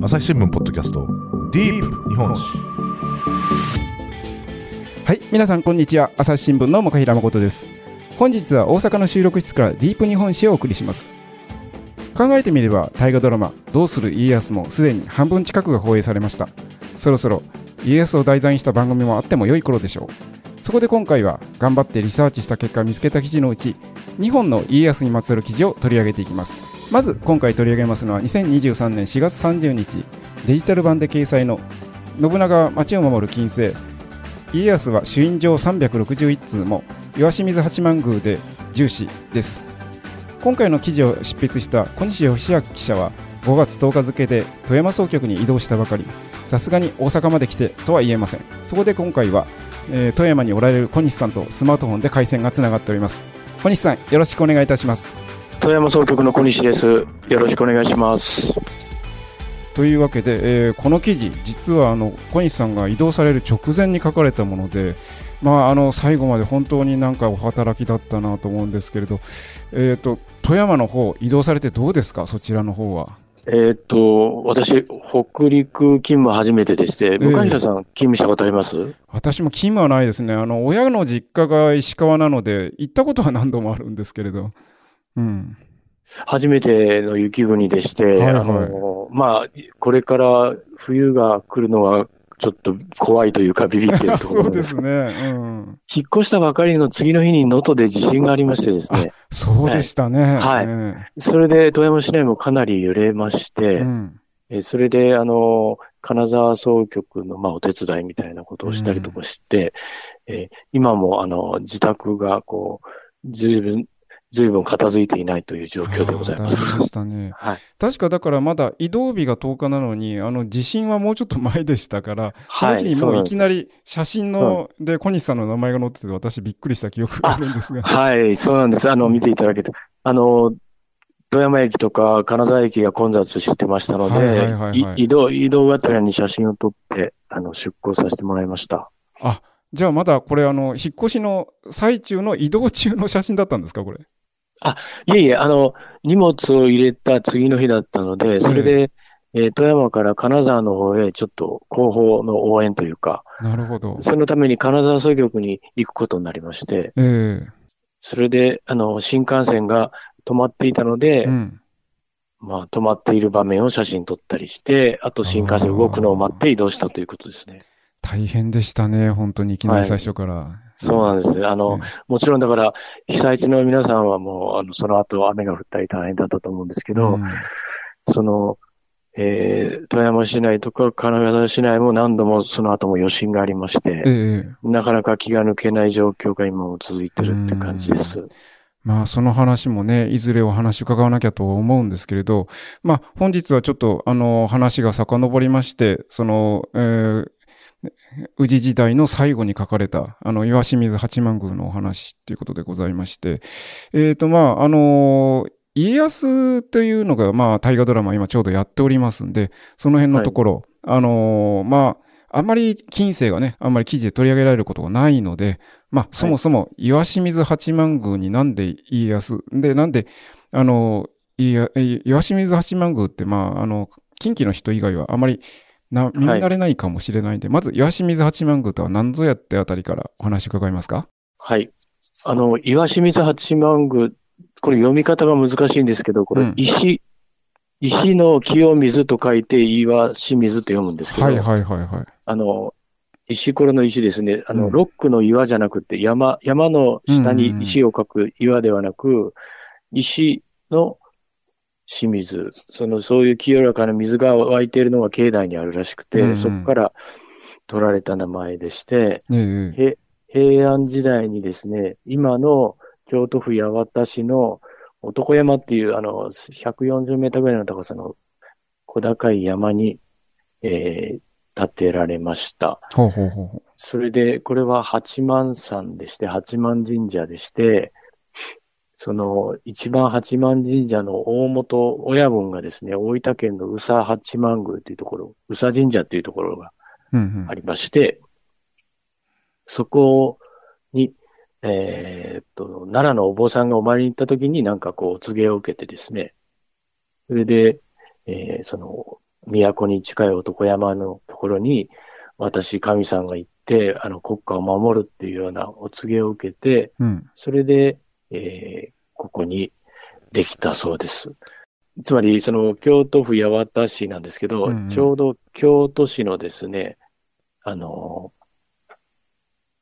朝日新聞ポッドキャストディープ日本史。はい皆さんこんにちは。朝日新聞の向平誠です。本日は大阪の収録室からディープ日本史をお送りします。考えてみれば大河ドラマ「どうする家康」もすでに半分近くが放映されました。そろそろ家康を題材にした番組もあっても良い頃でしょう。そこで今回は頑張ってリサーチした結果見つけた記事のうち2本の家康にまつわる記事を取り上げていきます。まず今回取り上げますのは2023年4月30日デジタル版で掲載の信長は町を守る金星。家康は朱印状361通も岩清水八幡宮で重視です。今回の記事を執筆した小西義明記者は5月10日付で富山総局に移動したばかり。さすがに大阪まで来てとは言えません。そこで今回は、えー、富山におられる小西さんとスマートフォンで回線がつながっております。小西さんよろしくお願いいたします。富山総局の小西です。よろしくお願いします。というわけで、えー、この記事実はあの小西さんが移動される直前に書かれたものでまあ、あの最後まで本当になんかお働きだったなと思うんですけれど、えーと、富山の方移動されてどうですか、そちらの方は。えっ、と、私、北陸勤務初めてでして、向平さん、勤務したことあります？私も勤務はないですね。あの、親の実家が石川なので、行ったことは何度もあるんですけれど。うん。初めての雪国でして、はいはい、あの、まあ、これから冬が来るのはちょっと怖いというかビビってるところ そうですね。うん。引っ越したばかりの次の日に能登で地震がありましてですね。そうでしたね。はい。はい、それで富山市内もかなり揺れまして、うん、えそれで、あの、金沢総局の、まあ、お手伝いみたいなことをしたりとかして、うん、え今も、あの、自宅が、こう、随分随分片付いていないという状況でございます。ましたね。はい。確かだからまだ移動日が10日なのに、あの地震はもうちょっと前でしたから、その日にもういきなり写真ので小西さんの名前が載ってて私びっくりした記憶があるんですが。はい、そうなんです。あの、見ていただけて。あの、富山駅とか金沢駅が混雑してましたので、移動、移動がてらに写真を撮って、あの、出港させてもらいました。あ、じゃあまだこれあの、引っ越しの最中の移動中の写真だったんですか、これ？あ、いえいえ、あの、荷物を入れた次の日だったので、それで、えー、富山から金沢の方へちょっと後方の応援というか、なるほど。そのために金沢総局に行くことになりまして、えー、それで、あの、新幹線が止まっていたので、うん、まあ、止まっている場面を写真撮ったりして、あと新幹線動くのを待って移動したということですね。大変でしたね、本当にいきなり最初から。はいそうなんです。あの、もちろんだから、被災地の皆さんはもう、あの、その後雨が降ったり大変だったと思うんですけど、うん、その、えー、富山市内とか金沢市内も何度もその後も余震がありまして、えなかなか気が抜けない状況が今も続いてるって感じです。まあ、その話もね、いずれお話伺わなきゃと思うんですけれど、まあ、本日はちょっと、あの、話が遡りまして、その、えー、宇治時代の最後に書かれた、あの、岩清水八幡宮のお話っていうことでございまして、えっ、ー、と、まあ、あのー、家康というのが、まあ、大河ドラマ今ちょうどやっておりますんで、その辺のところ、はい、あのー、まあ、あんまり近世がね、あんまり記事で取り上げられることがないので、まあ、そもそも岩清水八幡宮になんで家康、で、なんで、あの、岩清水八幡宮って、まあ、あの、近畿の人以外はあまりな耳慣れないかもしれないんで、はい、まず岩清水八幡宮とは何ぞやってあたりからお話伺いますか？はい。あの、岩清水八幡宮、これ読み方が難しいんですけど、これ石、うん、石の清水と書いて岩清水と読むんですけど、はいはいはいはい。あの、石ころの石ですね。あの、うん、ロックの岩じゃなくて、山、山の下に石を描く岩ではなく、石の清水、その、そういう清らかな水が湧いているのが境内にあるらしくて、うんうん、そこから取られた名前でして、うんうん、平安時代にですね、今の京都府八幡市の男山っていう、あの、140メーターぐらいの高さの小高い山に、えー、建てられました。ほうほうほう。それで、これは八幡山でして、八幡神社でして、その、一番八幡神社の大元親分がですね、大分県の宇佐八幡宮というところ、宇佐神社というところがありまして、うんうん、そこに、えー、っと、奈良のお坊さんがお参りに行った時になんかこう、告げを受けてですね、それで、えー、その、都に近い男山のところに、私、神さんが行って、あの、国家を守るっていうようなお告げを受けて、うん。それで、えーここにできたそうです。つまり、その、京都府八幡市なんですけど、うんうんちょうど京都市のですね、あの、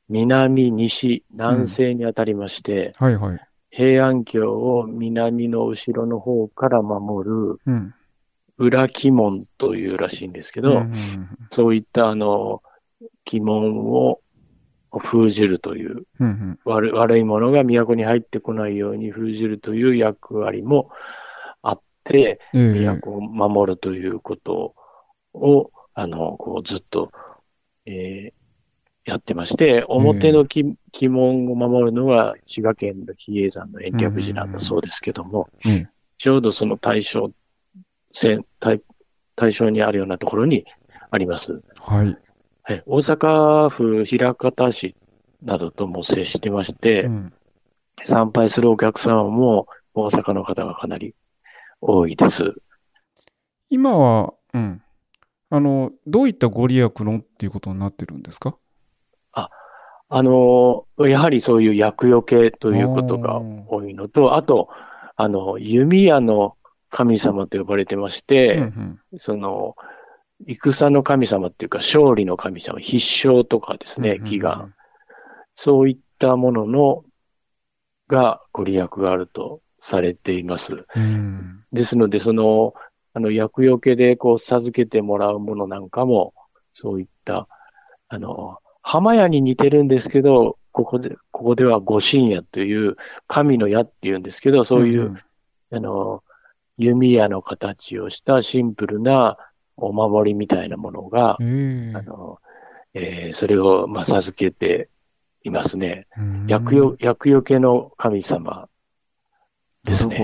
南、西、南西にあたりまして、はいはい。平安京を南の後ろの方から守るうん。裏鬼門というらしいんですけど、うんうんそういったあの、鬼門を封じるといううんうん悪悪いものが都に入ってこないように封じるという役割もあって、ええ都を守るということを、あの、こうずっと、えーやってまして、表の鬼鬼門を守るのは滋賀県の比叡山の延暦寺なんだそうですけども、ええちょうどその対象対象にあるようなところにあります。はい。はい、大阪府枚方市などとも接してまして、うん。参拝するお客様も大阪の方がかなり多いです。今は、うん。あの、どういったご利益のっていうことになってるんですか？あの、やはりそういう厄除けということが多いのと、あと、あの、弓矢の神様と呼ばれてましうんて、うん。その、戦の神様っていうか、勝利の神様、必勝とかですね、祈願。。そういったものの、がご利益があるとされています。うん。ですので、その、あの、厄除けでこう授けてもらうものなんかも、そういった、あの、浜屋に似てるんですけど、ここで、ここでは御神矢という、神の矢っていうんですけど、そういう、んあの、弓矢の形をしたシンプルなお守りみたいなものが、あの、えーそれを、まあ、授けていますね。え厄除、厄除けの神様ですね。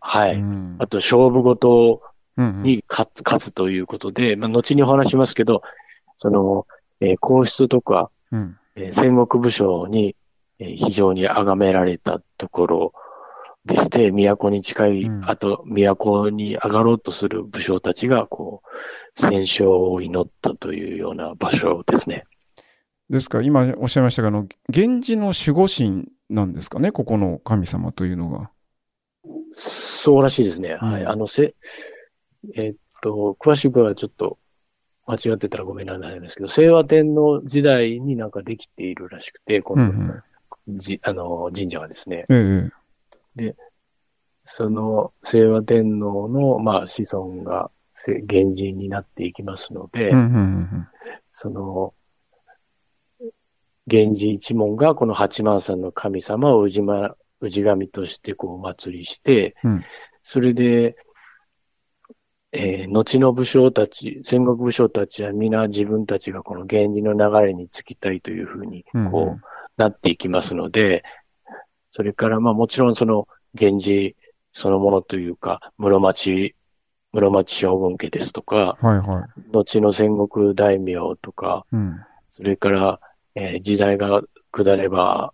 はい。うんあと、勝負事に勝つ、勝つということで、まあ、後にお話しますけど、その、えー皇室とか、うんえー戦国武将に、えー非常に崇められたところでして、都に近い、うんあと、都に上がろうとする武将たちが、こう、戦勝を祈ったというような場所ですね。ですか？ら、今おっしゃいましたが、あの、源氏の守護神なんですかね、ここの神様というのが。そうらしいですね。うんはい。あの、せ、えーっと、詳しくはちょっと間違ってたらごめんなさいですけど、清和天皇時代になんかできているらしくて、この、うんじあの、神社はですね。ええその清和天皇の、まあ、子孫がせ源氏になっていきますので、うんうんうんその、源氏一門がこの八幡さんの神様を氏ま、氏神としてこうお祭りして、うん。それで、えー後の武将たち、戦国武将たちは皆自分たちがこの源氏の流れにつきたいというふうに、うんうん。こう、なっていきますので、それからまあもちろんその源氏そのものというか、室町、室町将軍家ですとか、はいはい。後の戦国大名とか、うん。それから、えー時代が下れば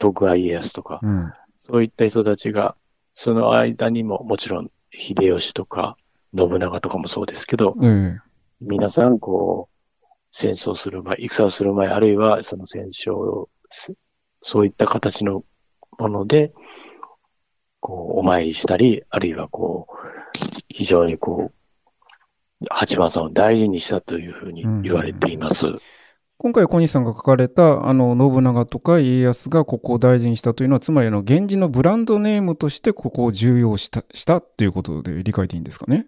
徳川家康とか、うん。そういった人たちが、その間にももちろん秀吉とか信長とかもそうですけど、ええ。皆さんこう、戦争する前、戦をする前、あるいはその戦勝そういった形のもので、こう、お参りしたり、あるいはこう、非常にこう、八幡さんを大事にしたというふうに言われています。今回小西さんが書かれたあの信長とか家康がここを大事にしたというのはつまりあの源氏のブランドネームとしてここを重要したしたということで理解でいいんですかね？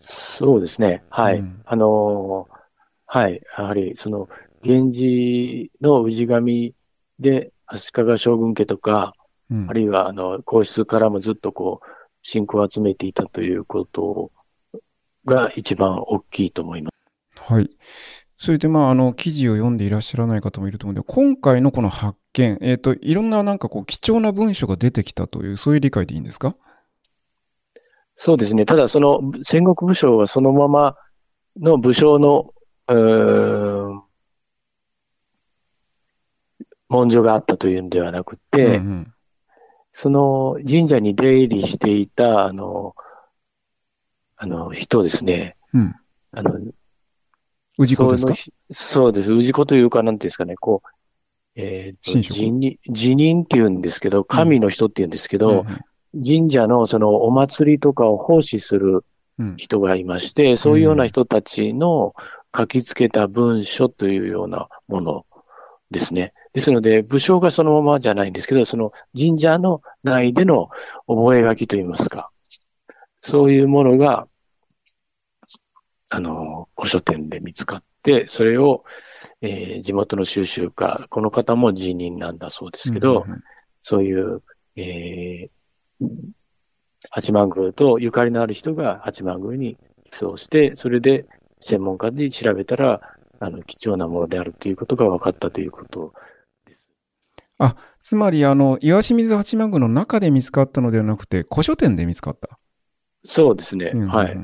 そうですね。はい。うんあのーはい。やはり、その、源氏の氏神で、足利将軍家とか、うんあるいは、あの、皇室からもずっとこう、信仰を集めていたということが一番大きいと思います。はい。それで、まあ、あの、記事を読んでいらっしゃらない方もいると思うので、今回のこの発見、えっ、と、いろんななんかこう、貴重な文書が出てきたという、そういう理解でいいんですか？そうですね。ただ、その、戦国武将はそのままの武将の、うーん、文書があったというんではなくて、うんうんその神社に出入りしていた、あの、あの人ですね。うん。あの、氏子ですか？そうです。氏子というか、なんていうんですかね、こう、えっ、と、神職？辞任、辞任って言うんですけど、神の人って言うんですけど、うん神社のそのお祭りとかを奉仕するうん人がいまして、そういうような人たちの書きつけた文書というようなものですね。ですので、武将がそのままじゃないんですけど、その神社の内での覚書といいますか、そういうものが、あの、古書店で見つかって、それを、えー地元の収集家、この方も辞任なんだそうですけど、そういう、えー八幡宮とゆかりのある人が八幡宮に寄贈して、それで専門家で調べたら、あの、貴重なものであるということが分かったということです。つまり、あの、岩清水八幡宮の中で見つかったのではなくて、古書店で見つかった。そうですね。うんはい。。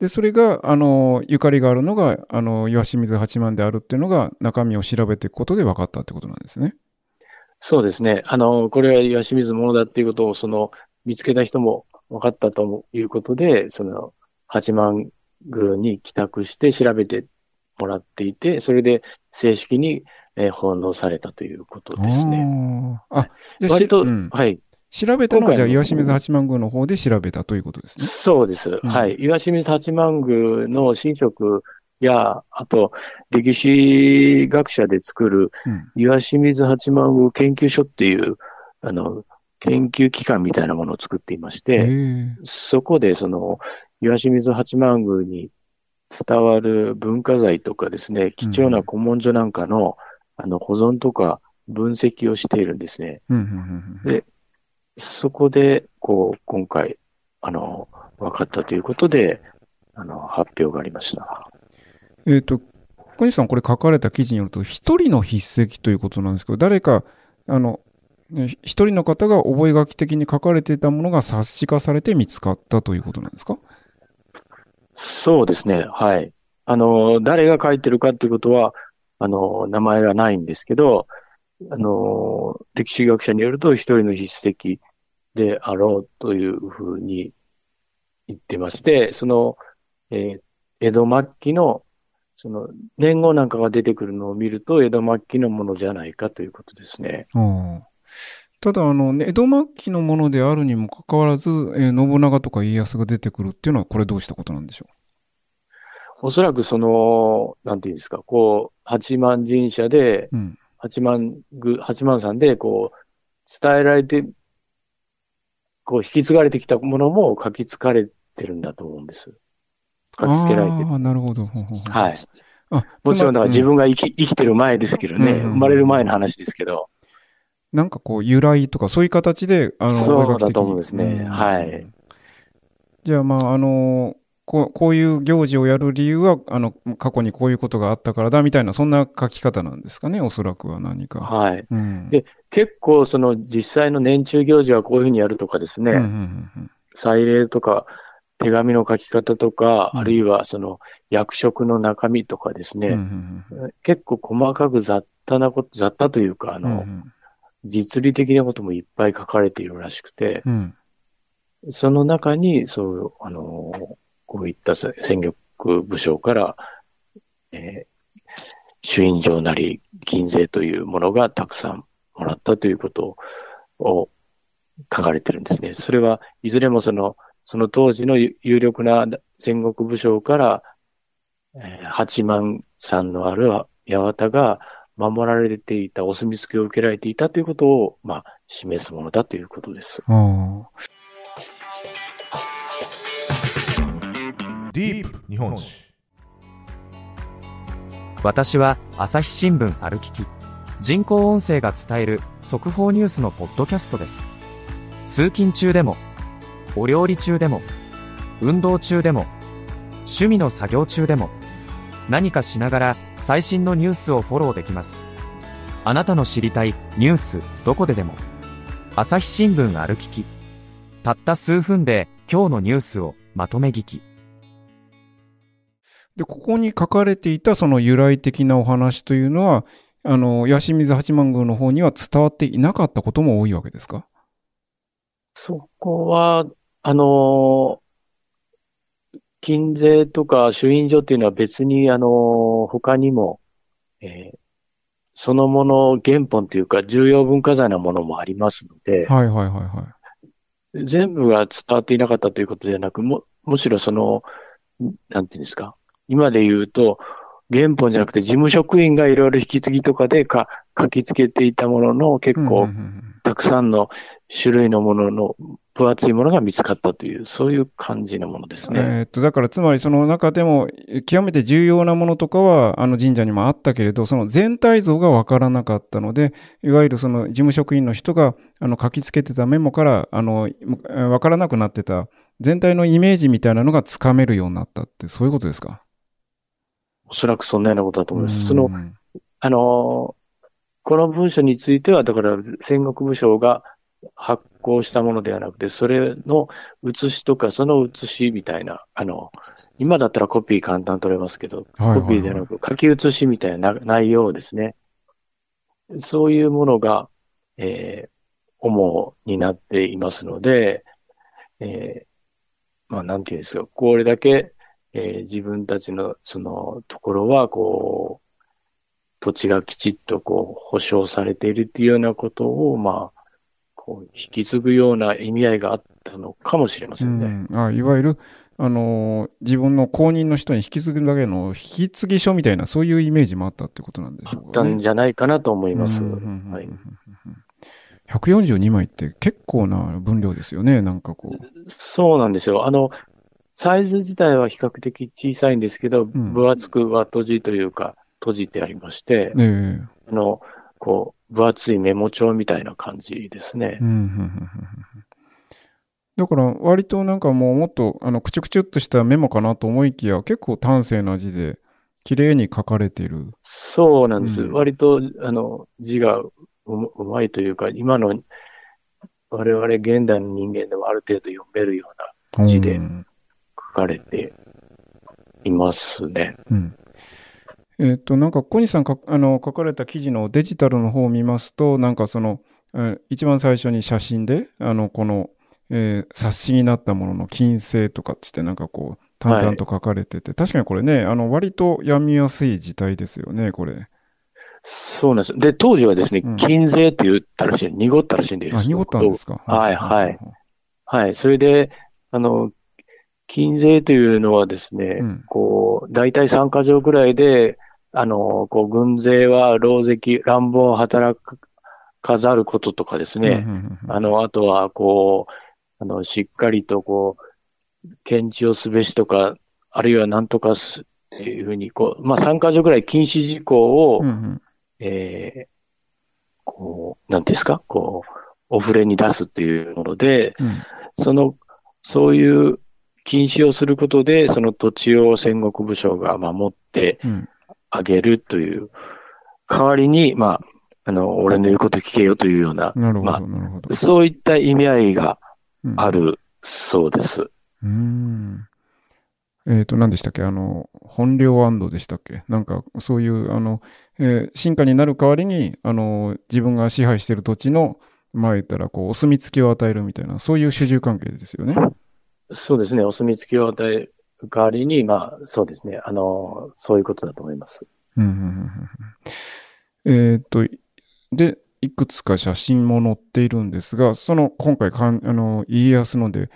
で、それが、あの、ゆかりがあるのが、あの、岩清水八幡であるっていうのが、中身を調べていくことで分かったってことなんですね。そうですね。あの、これは岩清水ものだっていうことを、その、見つけた人も分かったということで、その、八幡宮に帰宅して調べてもらっていて、それで正式に、えー奉納されたということですね。あじ割と、しうんはい。調べたのは、じゃあ岩清水八幡宮の方で調べたということですね。そうです。はい。岩清水八幡宮の神職や、あと、歴史学者で作るうん。岩清水八幡宮研究所っていう、あの、研究機関みたいなものを作っていましへて、えそこでその、岩清水八幡宮に伝わる文化財とかですね、貴重な古文書なんかの、あの、保存とか分析をしているんですね。でそこで、こう、今回、あの、分かったということで、あの、発表がありました。えっ、と、小西さん、これ書かれた記事によると、一人の筆跡ということなんですけど、誰か、あの、ね一人の方が覚書的に書かれていたものが冊子化されて見つかったということなんですか？そうですね。はい。あの、誰が書いてるかっていうことは、あの、名前がないんですけど、あの、歴史学者によると一人の筆跡であろうというふうに言ってまして、その、えー江戸末期の、その、年号なんかが出てくるのを見ると、江戸末期のものじゃないかということですね。ああただ、あの、江戸末期のものであるにもかかわらず、えー信長とか家康が出てくるっていうのは、これどうしたことなんでしょう？おそらくその、なんていうんですか、こう、八幡神社で。八幡宮、八幡さんで、こう、伝えられて、こう、引き継がれてきたものも書き継がれてるんだと思うんです。書き付けられてる。ああ、なるほど。ほうほうはい。あ、もちろん、だから自分、分が生き、生きてる前ですけどね、生まれる前の話ですけど、なんかこう、由来とか、そういう形で、あの、そうだと思うんですねはい。じゃあ、まあ、あの、こうこういう行事をやる理由は、あの、過去にこういうことがあったからだ、みたいな、そんな書き方なんですかね、おそらくは何か。はい。うん。で結構、その、実際の年中行事はこういうふうにやるとかですね、うんうんうんうん。祭礼とか、手紙の書き方とか、うん。あるいはその、役職の中身とかですね、うんうん結構細かく雑多なこと、雑多というか、あうんの、実利的なこともいっぱい書かれているらしくて、うん。その中に、そう、あの、こういった戦力武将から、えー、朱印状なり、金税というものがたくさんもらったということを書かれてるんですね。それはいずれもその、その当時の有力な戦国武将から、八幡さんのある八幡が守られていた、お墨付きを受けられていたということを、まあ、示すものだということです。ああ。ディープ日本史。私は朝日新聞歩きき人工音声が伝える速報ニュースのポッドキャストです。通勤中でもお料理中でも運動中でも趣味の作業中でも何かしながら最新のニュースをフォローできます。あなたの知りたいニュースどこででも。朝日新聞歩きき。たった数分で今日のニュースをまとめ聞き。で、ここに書かれていたその由来的なお話というのは、あの、八清水八幡宮の方には伝わっていなかったことも多いわけですか？そこは、あのー金税とか朱印所っていうのは別に、あの、他にも、えーそのもの原本というか重要文化財なものもありますので、はいはいはいはい。全部が伝わっていなかったということではなく、む、むしろその、なんていうんですか？今で言うと、原本じゃなくて事務職員がいろいろ引き継ぎとかでか書き付けていたものの結構たくさんの種類のものの分厚いものが見つかったという、そういう感じのものですね。えーっと、だからつまりその中でもえ極めて重要なものとかはあの神社にもあったけれど、その全体像がわからなかったので、いわゆるその事務職員の人があの書き付けてたメモから、あの、わからなくなってた全体のイメージみたいなのがつかめるようになったって、そういうことですか？おそらくそんなようなことだと思います。うんその、あの、この文書については、だから戦国武将が発行したものではなくて、それの写しとか、その写しみたいな、あの、今だったらコピー簡単に取れますけど、はいはいはいコピーではなく書き写しみたいな内容ですね。そういうものが、えー主になっていますので、えーまあ、なんていうんですか、これだけ、えー自分たちのそのところは、こう、土地がきちっとこう保証されているっていうようなことを、まあ、こう引き継ぐような意味合いがあったのかもしれませんね。うんあいわゆる、あのー自分の後任の人に引き継ぐだけの引き継ぎ書みたいな、そういうイメージもあったってことなんでしあったょうかね。んじゃないかなと思います。うんうんうんうんはい、142枚って結構な分量ですよね、なんかこう。そうなんですよ。あの、サイズ自体は比較的小さいんですけど、ん分厚くは閉じというか、閉じてありまして、ええあの、こう、分厚いメモ帳みたいな感じですねう。んうんうんうんうんだから割となんかもうもっとあのくちゅくちゅっとしたメモかなと思いきや結構端正な字で綺麗に書かれている。そうなんです。うん割と、あの、字がううまいというか、今の我々現代の人間でもある程度読めるような字でうん書かれていますね。うんえっ、と、なんか、小西さんかあの書かれた記事のデジタルの方を見ますと、なんかその、えー一番最初に写真で、あの、この、えー冊子になったものの金星とかっつって、なんかこう、淡々と書かれてて、確かにこれね、あの、割と読みやすい字体ですよね、これ。そうなんです。で、当時はですねうん、金税って言ったらしい、濁ったらしいんです。あ、濁ったんですか？はいはいはい。それで、あの、金税というのはですね、うん。こう、大体3箇条ぐらいで、あの、こう、軍勢は狼藉、乱暴を働かざることとかですね、うんうんうんうん。あの、あとは、こう、あの、しっかりと、こう、検知をすべしとか、あるいは何とかす、っていうふうに、こう、まあ、3箇条ぐらい禁止事項を、うんうん。えーこう、なんですか、こう、お触れに出すっていうもので、うん。その、そういう禁止をすることで、その土地を戦国武将が守ってうんあげるという、代わりに、まあ、あの、俺の言うこと聞けよというような、な。そういった意味合いがうんあるそうです。うーん。えっ、と、何でしたっけ？あの、本領安堵でしたっけ？なんか、そういう、あの、えー進化になる代わりに、あの、自分が支配している土地の、まあ言ったら、こう、お墨付きを与えるみたいな、そういう主従関係ですよね。そうですね。お墨付きを与える代わりに、まあ、そうですね。あの、そういうことだと思います。うんえっ、と、で、いくつか写真も載っているんですが、その、今回かん、あの、家康ので、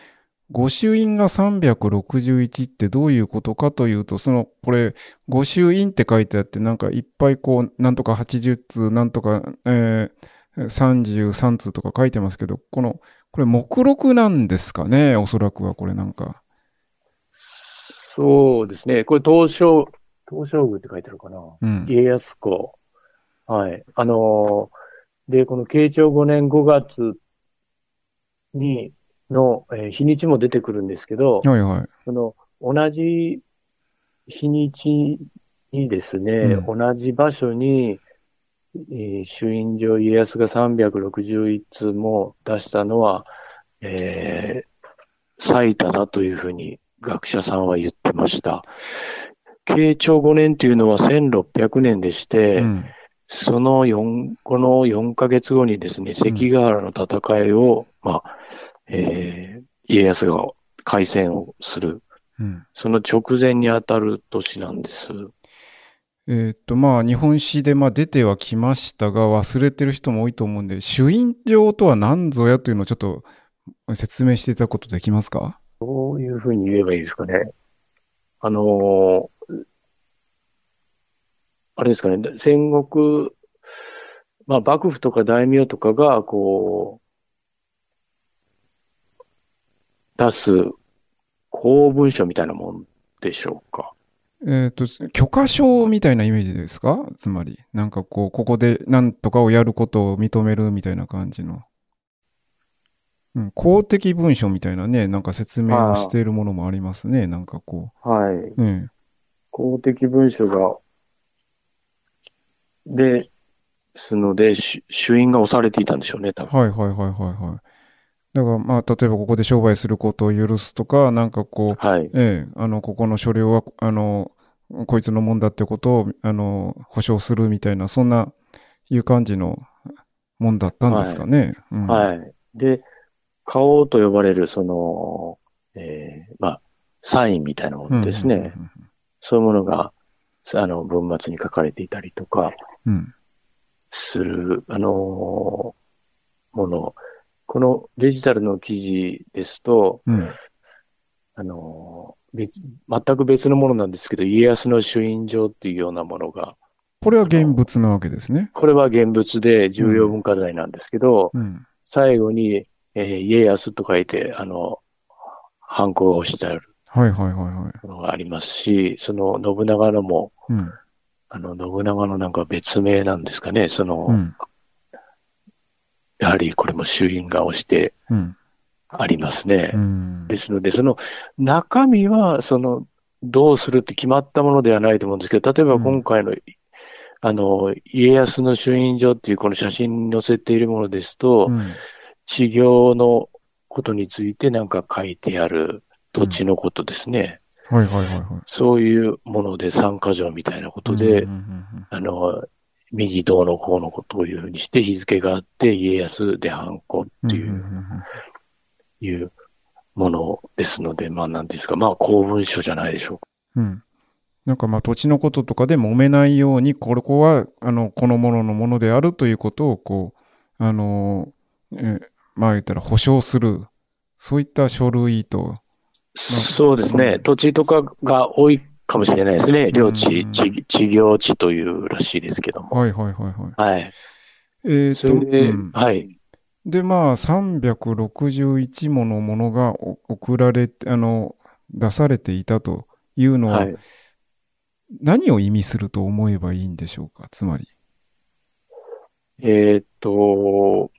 御朱印が361ってどういうことかというと、その、これ、御朱印って書いてあって、なんかいっぱいこう、なんとか80通、なんとか、えー33通とか書いてますけど、この、これ目録なんですかね？おそらくはこれなんか。そうですね。これ、東照、東照宮って書いてあるかな。うん。家康公。はい。あのーで、この慶長5年5月に、の、えー日にちも出てくるんですけど、はいはい。その、同じ日にちにですね、う同じ場所に、えー朱印状家康が361通も出したのは、えー最多だというふうに学者さんは言ってました。慶長5年というのは1600年でして、うん。その4、この4ヶ月後にですね、関ヶ原の戦いを、まあ、えー家康が開戦をするうん。その直前に当たる年なんです。えーっと、まあ、日本史でまあ出てはきましたが、忘れてる人も多いと思うんで、朱印状とは何ぞやというのをちょっと説明していただくことできますか？どういうふうに言えばいいですかね。あのーあれですかね、戦国、まあ幕府とか大名とかが、こう、出す公文書みたいなもんでしょうか。えーっと、許可証みたいなイメージですか？つまり、なんかこう、ここで何とかをやることを認めるみたいな感じの。うん、公的文書みたいなね、なんか説明をしているものもありますね。なんかこはい。う。うん。公的文書が、で、すので、し朱印が押されていたんでしょうね、多分。はいはいはいはいはい。だからまあ、例えばここで商売することを許すとか、なんかこう、はい。ええ、あの、ここの所領は、あの、こいつのもんだってことを、あの、保証するみたいな、そんな、いう感じのもんだったんですかね。うんはい。で、花王と呼ばれる、その、えーまあ、サインみたいなものですね。そういうものが、あの、文末に書かれていたりとか、うん。うん。する、あのーもの。このデジタルの記事ですと、うん。あの全く別のものなんですけど、家康の朱印状っていうようなものが、これは現物なわけですね。これは現物で重要文化財なんですけど、うん。最後に、えー家康と書いて、あの、ハンコが押してあるはいはいはいはい。ものがありますし、その信長のも、うん。あの、信長のなんか別名なんですかね、その、うん。やはりこれも朱印が押してうん。ありますね。うん。ですので、その中身は、その、どうするって決まったものではないと思うんですけど、例えば今回の、あの、家康の朱印状っていうこの写真に載せているものですと、うん治業のことについてなんか書いてある土地のことですね。はいはいはいはい。そういうもので参加状みたいなことで、うん右道の方のことをいうふうにして日付があって家康でハンコっていういうものですので、まあなんですか、まあ公文書じゃないでしょうか。うんうん。なんかまあ土地のこととかで揉めないように、これこは、あの、このもののものであるということを、こう、あの、えーまあ言ったら保証する、そういった書類と、そうですね。土地とかが多いかもしれないですね。領地う、ん地、地業地というらしいですけども。はいはいはいはい。はい。えーそで、うんはい。で、まあ、361ものものがお送られて、あの、出されていたというのは、はい。何を意味すると思えばいいんでしょうか？つまり。えーっと、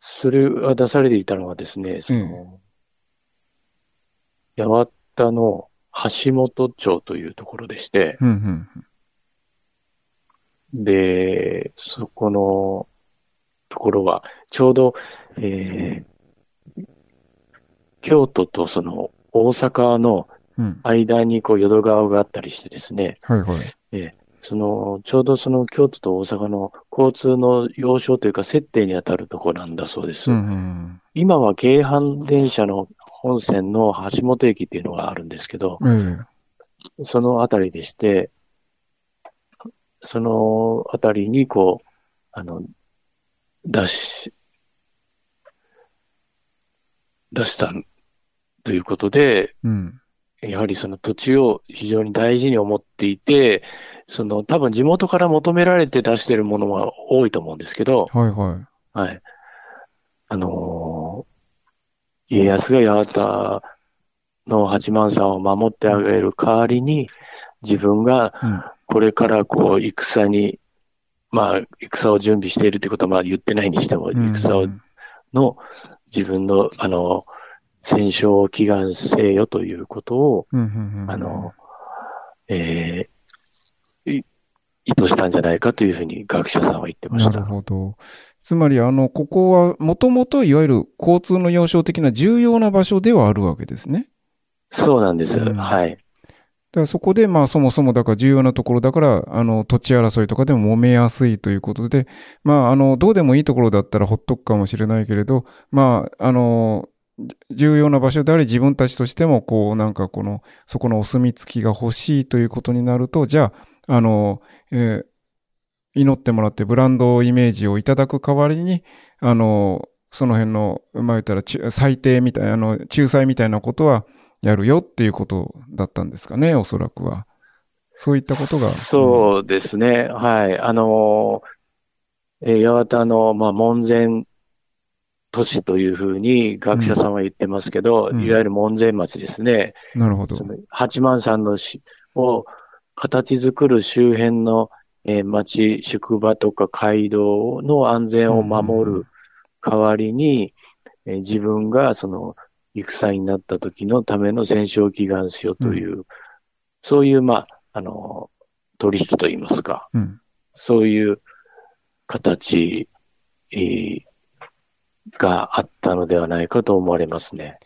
それが出されていたのはですね、その、八幡の橋本町というところでして、うんうんで、そこのところは、ちょうど、えー京都とその大阪のうん。間にこう淀川があったりしてですね、はいはい。その、ちょうどその京都と大阪の交通の要衝というか接点に当たるところなんだそうです。うんうん今は京阪電車の本線の橋本駅っていうのがあるんですけど、うん。えそのあたりでして、そのあたりにこう、あの、出し、出したということで、えうん。やはりその土地を非常に大事に思っていて、その多分地元から求められて出してるものが多いと思うんですけど、はいはい。はい。あのー家康が八幡の八幡さんを守ってあげる代わりに、自分がうん。これからこう戦に、まあ戦を準備しているってことはまあ言ってないにしても、うん戦をの自分のあの、戦勝を祈願せよということを、あの、えーい意図したんじゃないかというふうに学者さんは言ってましなた。るほど。つまり、あの、ここは、もともといわゆる交通の要衝的な重要な場所ではあるわけですね。そうなんです。うんはい。だからそこで、まあ、そもそもだから重要なところだから、あの、土地争いとかでも揉めやすいということで、まあ、あの、どうでもいいところだったらほっとくかもしれないけれど、まあ、あの、重要な場所であり、自分たちとしても、こう、なんかこの、そこのお墨付きが欲しいということになると、じゃあ、あの、えー祈ってもらってブランドイメージをいただく代わりに、あの、その辺の、まあ言ったら、ち最低みたいな、あの、仲裁みたいなことはやるよっていうことだったんですかね、おそらくは。そういったことが。そうですね。はい。あの、えー八幡の、まあ、門前都市というふうに学者さんは言ってますけど、うんいわゆる門前町ですね。なるほど八幡さんのしを形作る周辺の、えー町、宿場とか街道の安全を守る代わりに、えー自分がその戦になった時のための戦勝祈願しようという、そういう、まあ、あの、取引といいますか、うん。そういう形、えーがあったのではないかと思われますね。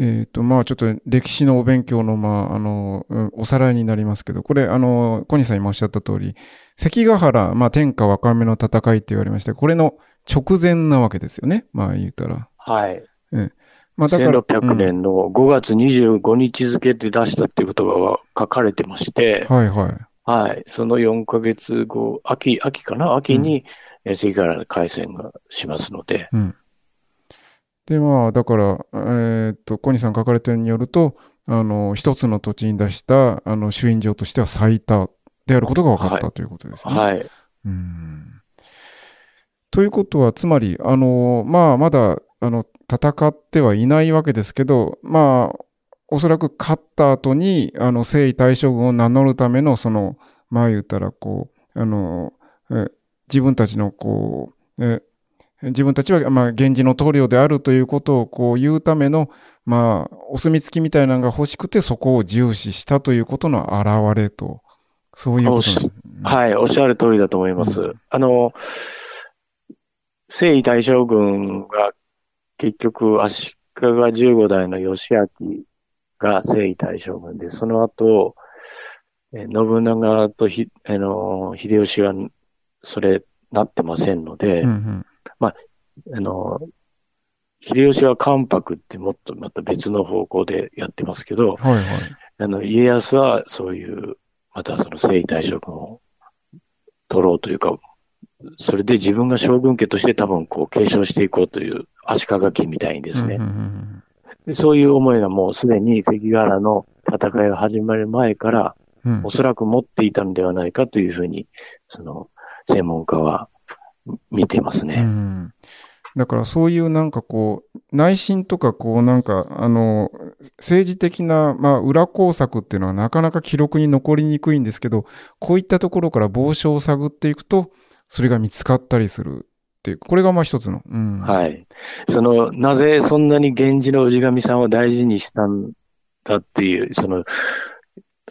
えっ、と、まあちょっと歴史のお勉強の、まあ、あの、うんおさらいになりますけど、これ、あの、小西さん今おっしゃった通り、関ヶ原、まあ天下若めの戦いって言われましたこれの直前なわけですよね。まあ言ったら。はい。まあだから。1600年の5月25日付で出したっていうことが書かれてまして、うんはいはい。はい。その4ヶ月後、秋、秋かな？秋に、えー関ヶ原の開戦がしますので、で、まあ、だから、えっ、と、小西さん書かれてるによると、あの、一つの土地に出した、あの、朱印状としては最多であることが分かった、はいということですね。はい。うんということは、つまり、あの、まあ、まだ、あの、戦ってはいないわけですけど、まあ、おそらく勝った後に、あの、征夷大将軍を名乗るための、その、まあ言ったら、こう、あの、え自分たちの、こう、え自分たちは、まあ、源氏の棟梁であるということを、こう、言うための、まあ、お墨付きみたいなのが欲しくて、そこを重視したということの表れと、そういうことですねはい。おっしゃる通りだと思います。うんあの、征夷大将軍が結局足利15代の義明が征夷大将軍で、その後、え信長とひ、あの、秀吉がそれなってませんので、うんうんあの、秀吉は関白ってもっとまた別の方向でやってますけど、はいはい。あの、家康はそういう、またその征夷大将軍を取ろうというか、それで自分が将軍家として多分こう継承していこうという足利家みたいにですねうんう。んうんでそういう思いがもうすでに関ヶ原の戦いが始まる前からうんおそらく持っていたのではないかというふうに、その専門家は見てますうね。んだからそういうなんかこう、内心とかこうなんか、あの、政治的な、まあ、裏工作っていうのはなかなか記録に残りにくいんですけど、こういったところから傍証を探っていくと、それが見つかったりするっていう、これがまあ一つの。うん、はい。その、なぜそんなに源氏の氏神さんを大事にしたんだっていう、その、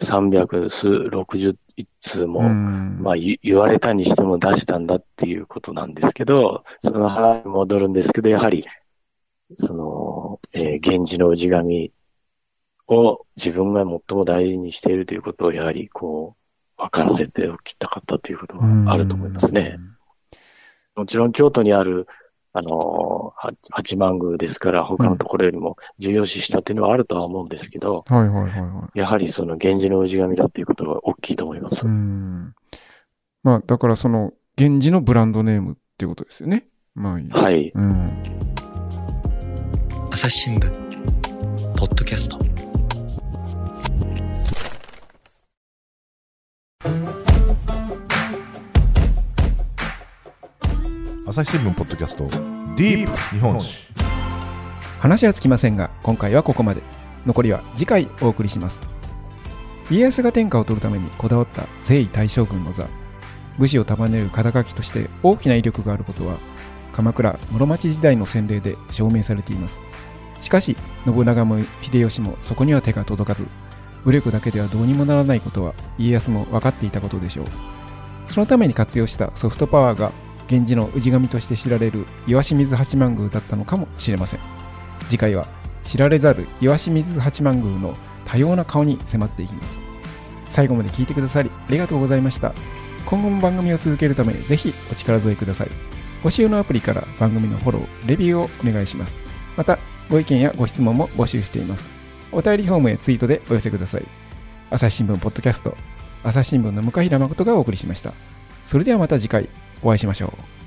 360通も、うんまあ言言われたにしても出したんだっていうことなんですけど、その話に戻るんですけど、やはり、その、えー源氏の氏神を自分が最も大事にしているということを、やはりこう、分からせておきたかったということがあると思いますね。。もちろん京都にある、あの八幡宮ですから、他のところよりも重要視したというのはあるとは思うんですけど、はいはいはいはい。やはりその源氏の氏神だっていうことが大きいと思います。うん。まあ、だからその、源氏のブランドネームっていうことですよね。まあいい。はい。うん。朝日新聞ポッドキャスト朝日新聞ポッドキャストディープ日本史。話はつきませんが今回はここまで。残りは次回お送りします。家康が天下を取るためにこだわった征夷大将軍の座。武士を束ねる肩書きとして大きな威力があることは鎌倉室町時代の洗礼で証明されています。しかし信長も秀吉もそこには手が届かず武力だけではどうにもならないことは家康も分かっていたことでしょう。そのために活用したソフトパワーが源氏の氏神として知られる岩清水八幡宮だったのかもしれません次回は知られざる岩清水八幡宮の多様な顔に迫っていきます最後まで聞いてくださりありがとうございました今後も番組を続けるためぜひお力添えくださいご使用のアプリから番組のフォローレビューをお願いしますまたご意見やご質問も募集しています。お便りフォームへツイートでお寄せください。朝日新聞ポッドキャスト、朝日新聞の向平誠がお送りしました。それではまた次回お会いしましょう。